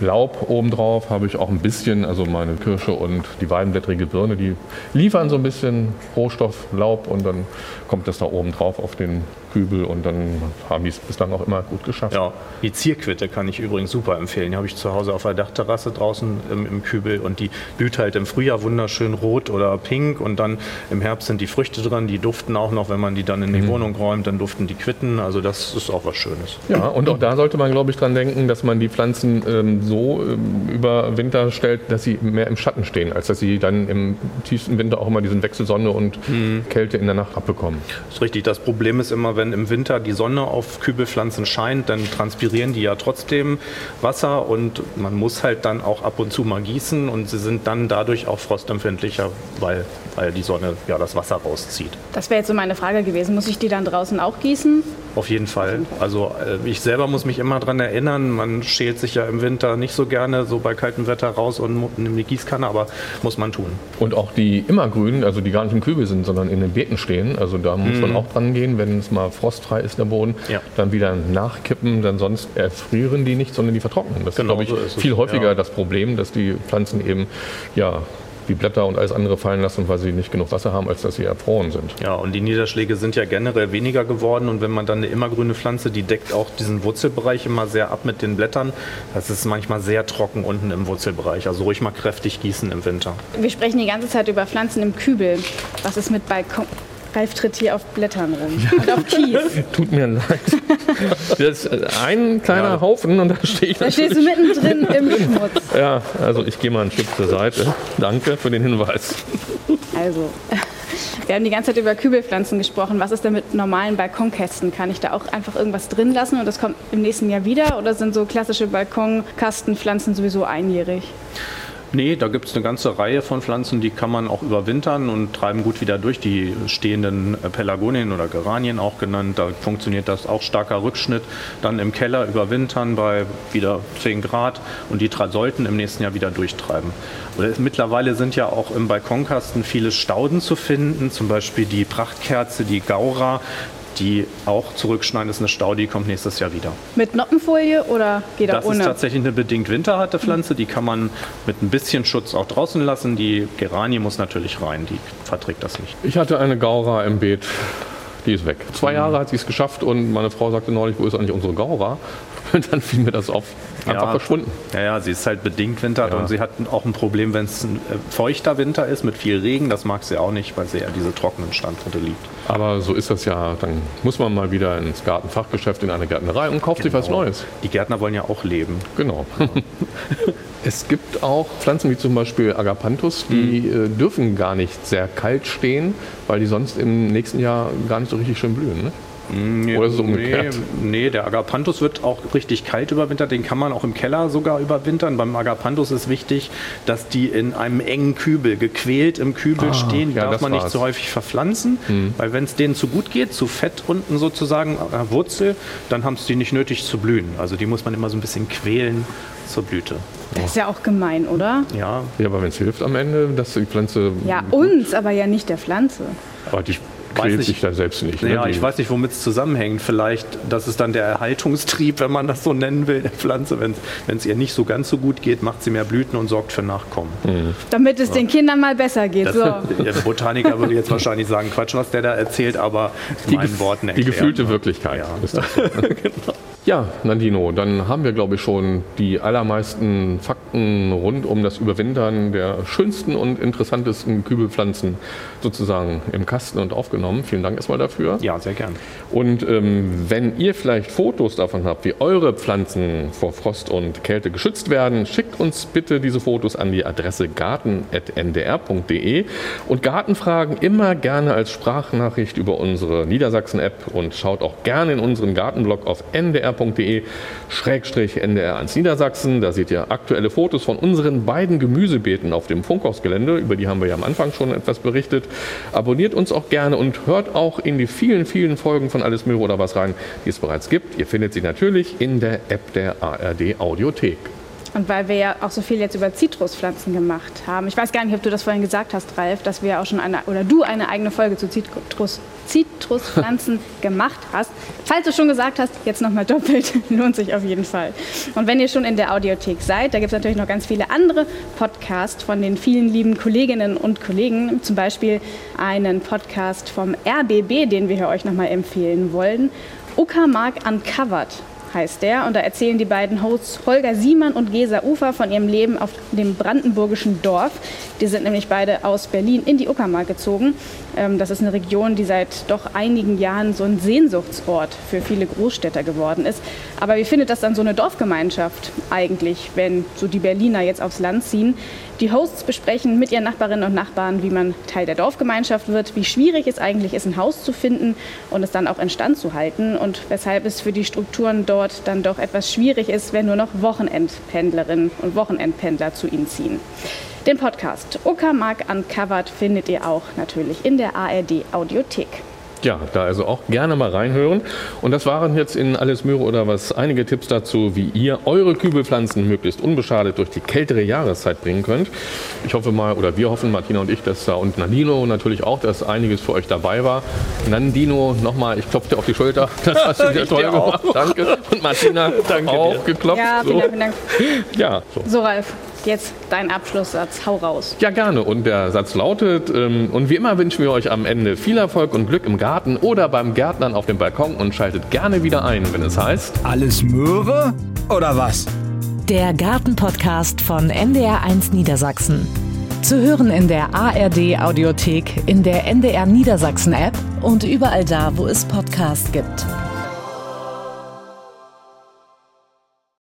Laub obendrauf habe ich auch ein bisschen, also meine Kirsche und die weidenblättrige Birne, die liefern so ein bisschen Rohstoff, Laub und dann kommt das da oben drauf auf den Kübel und dann haben die es bislang auch immer gut geschafft. Ja, die Zierquitte kann ich übrigens super empfehlen. Die habe ich zu Hause auf der Dachterrasse draußen im, im Kübel und die blüht halt im Frühjahr wunderschön rot oder pink und dann im Herbst sind die Früchte dran, die duften auch noch, wenn man die dann in die Wohnung räumt, dann duften die Quitten. Also das ist auch was Schönes. Ja, und auch da sollte man, glaube ich, dran denken, dass man die Pflanzen ähm, so ähm, über Winter stellt, dass sie mehr im Schatten stehen, als dass sie dann im tiefsten Winter auch immer diesen Wechsel Sonne und Kälte in der Nacht abbekommen. Das ist richtig. Das Problem ist immer, wenn im Winter die Sonne auf Kübelpflanzen scheint, dann transpirieren die ja trotzdem Wasser und man muss halt dann auch ab und zu mal gießen und sie sind dann dadurch auch frostempfindlicher, weil, weil die Sonne ja das Wasser rauszieht. Das wäre jetzt so meine Frage gewesen. Muss ich die dann draußen auch gießen? Auf jeden Fall. Also äh, ich selber muss mich immer daran erinnern, man schält sich ja im Winter nicht so gerne so bei kaltem Wetter raus und nimmt die Gießkanne, aber muss man tun. Und auch die immergrünen, also die gar nicht im Kübel sind, sondern in den Beeten stehen, also da muss man auch dran gehen, wenn es mal frostfrei ist der Boden, Ja. dann wieder nachkippen, denn sonst erfrieren die nicht, sondern die vertrocknen. Das Genau, ist, glaube so ich, ist es, viel häufiger ja. das Problem, dass die Pflanzen eben ja die Blätter und alles andere fallen lassen, weil sie nicht genug Wasser haben, als dass sie erfroren sind. Ja, und die Niederschläge sind ja generell weniger geworden und wenn man dann eine immergrüne Pflanze, die deckt auch diesen Wurzelbereich immer sehr ab mit den Blättern. Das ist manchmal sehr trocken unten im Wurzelbereich. Also ruhig mal kräftig gießen im Winter. Wir sprechen die ganze Zeit über Pflanzen im Kübel. Was ist mit Balkon? Ralf tritt hier auf Blättern rum und auf Kies. Tut mir leid. Das ist ein kleiner Ja. Haufen und da stehe ich Da stehst du mittendrin im Schmutz. Ja, also ich gehe mal ein Stück zur Seite. Danke für den Hinweis. Also, wir haben die ganze Zeit über Kübelpflanzen gesprochen. Was ist denn mit normalen Balkonkästen? Kann ich da auch einfach irgendwas drin lassen und das kommt im nächsten Jahr wieder? Oder sind so klassische Balkonkastenpflanzen sowieso einjährig? Nee, da gibt es eine ganze Reihe von Pflanzen, die kann man auch überwintern und treiben gut wieder durch. Die stehenden Pelargonien oder Geranien auch genannt, da funktioniert das auch starker Rückschnitt. Dann im Keller überwintern bei wieder 10 Grad und die sollten im nächsten Jahr wieder durchtreiben. Mittlerweile sind ja auch im Balkonkasten viele Stauden zu finden, zum Beispiel die Prachtkerze, die Gaura, die auch zurückschneiden, ist eine Staude, die kommt nächstes Jahr wieder. Mit Noppenfolie oder geht Das auch ist ohne? tatsächlich eine bedingt winterharte Pflanze, die kann man mit ein bisschen Schutz auch draußen lassen. Die Geranie muss natürlich rein, die verträgt das nicht. Ich hatte eine Gaura im Beet, die ist weg. Zwei Jahre hat sie es geschafft und meine Frau sagte neulich, wo ist eigentlich unsere Gaura? Und dann fiel mir das auf, einfach Ja. verschwunden. Ja, ja, sie ist halt bedingt wintert Ja. und sie hat auch ein Problem, wenn es ein äh, feuchter Winter ist mit viel Regen. Das mag sie auch nicht, weil sie ja diese trockenen Standorte liebt. Aber so ist das ja, dann muss man mal wieder ins Gartenfachgeschäft, in eine Gärtnerei und kauft sich was Genau. Neues. Die Gärtner wollen ja auch leben. Genau. es gibt auch Pflanzen wie zum Beispiel Agapanthus, die äh, dürfen gar nicht sehr kalt stehen, weil die sonst im nächsten Jahr gar nicht so richtig schön blühen. Ne? Nee, Oder ist es umgekehrt? Nee, nee, der Agapanthus wird auch richtig kalt überwintert. Den kann man auch im Keller sogar überwintern. Beim Agapanthus ist wichtig, dass die in einem engen Kübel, gequält im Kübel Ah, stehen. Die ja, darf man nicht war's. zu häufig verpflanzen, weil wenn es denen zu gut geht, zu fett unten sozusagen an der Wurzel, dann haben es die nicht nötig zu blühen. Also die muss man immer so ein bisschen quälen zur Blüte. Das ist ja auch gemein, oder? Ja, Ja, aber wenn es hilft am Ende, dass die Pflanze. Ja, uns, aber ja nicht der Pflanze. Aber die quält nicht. sich dann selbst nicht. Ne? Ja, Die- ich weiß nicht, womit es zusammenhängt. Vielleicht, das ist dann der Erhaltungstrieb, wenn man das so nennen will, der Pflanze. Wenn es ihr nicht so ganz so gut geht, macht sie mehr Blüten und sorgt für Nachkommen. Damit es den Kindern mal besser geht. Das, So. Der Botaniker würde jetzt wahrscheinlich sagen, Quatsch, was der da erzählt, aber die, meinen Worten die erklärt. gefühlte Wirklichkeit. Ja. Ist das. Ja, Nandino, dann haben wir, glaube ich, schon die allermeisten Fakten rund um das Überwintern der schönsten und interessantesten Kübelpflanzen sozusagen im Kasten und aufgenommen. Vielen Dank erstmal dafür. Ja, sehr gern. Und ähm, wenn ihr vielleicht Fotos davon habt, wie eure Pflanzen vor Frost und Kälte geschützt werden, schickt uns bitte diese Fotos an die Adresse garten.ndr.de und Gartenfragen immer gerne als Sprachnachricht über unsere Niedersachsen-App und schaut auch gerne in unseren Gartenblog auf ndr.de schrägstrich ndr1 Niedersachsen. Da seht ihr aktuelle Fotos von unseren beiden Gemüsebeeten auf dem Funkhausgelände. Über die haben wir ja am Anfang schon etwas berichtet. Abonniert uns auch gerne und hört auch in die vielen, vielen Folgen von Alles Möhre oder was rein, die es bereits gibt. Ihr findet sie natürlich in der App der ARD Audiothek. Und weil wir ja auch so viel jetzt über Zitruspflanzen gemacht haben. Ich weiß gar nicht, ob du das vorhin gesagt hast, Ralf, dass wir auch schon eine, oder du eine eigene Folge zu Zitrus, Zitruspflanzen gemacht hast. Falls du schon gesagt hast, jetzt nochmal doppelt, lohnt sich auf jeden Fall. Und wenn ihr schon in der Audiothek seid, da gibt es natürlich noch ganz viele andere Podcasts von den vielen lieben Kolleginnen und Kollegen. Zum Beispiel einen Podcast vom RBB, den wir hier euch nochmal empfehlen wollen. Uckermark Uncovered heißt der. Und da erzählen die beiden Hosts Holger Siemann und Gesa Ufer von ihrem Leben auf dem brandenburgischen Dorf. Die sind nämlich beide aus Berlin in die Uckermark gezogen. Ähm, Das ist eine Region, die seit doch einigen Jahren so ein Sehnsuchtsort für viele Großstädter geworden ist. Aber wie findet das dann so eine Dorfgemeinschaft eigentlich, wenn so die Berliner jetzt aufs Land ziehen? Die Hosts besprechen mit ihren Nachbarinnen und Nachbarn, wie man Teil der Dorfgemeinschaft wird, wie schwierig es eigentlich ist, ein Haus zu finden und es dann auch in Stand zu halten und weshalb es für die Strukturen dort dann doch etwas schwierig ist, wenn nur noch Wochenendpendlerinnen und Wochenendpendler zu ihnen ziehen. Den Podcast Uckermark Uncovered findet ihr auch natürlich in der ARD Audiothek. Ja, da also auch gerne mal reinhören. Und das waren jetzt in Alles Möhre oder was einige Tipps dazu, wie ihr eure Kübelpflanzen möglichst unbeschadet durch die kältere Jahreszeit bringen könnt. Ich hoffe mal, oder wir hoffen, Martina und ich, dass da und Nandino natürlich auch, dass einiges für euch dabei war. Nandino, nochmal, ich klopfe dir auf die Schulter. Das hast du sehr toll dir gemacht. Danke. Und Martina, Danke dir. auch geklopft. Ja, vielen so. Dank, vielen Dank. Ja, so. So, Ralf, jetzt dein Abschlusssatz. Hau raus. Ja, gerne. Und der Satz lautet, ähm, und wie immer wünschen wir euch am Ende viel Erfolg und Glück im Garten oder beim Gärtnern auf dem Balkon und schaltet gerne wieder ein, wenn es heißt, Alles Möhre oder was? Der Gartenpodcast von NDR1 Niedersachsen. Zu hören in der ARD Audiothek, in der NDR Niedersachsen App und überall da, wo es Podcasts gibt.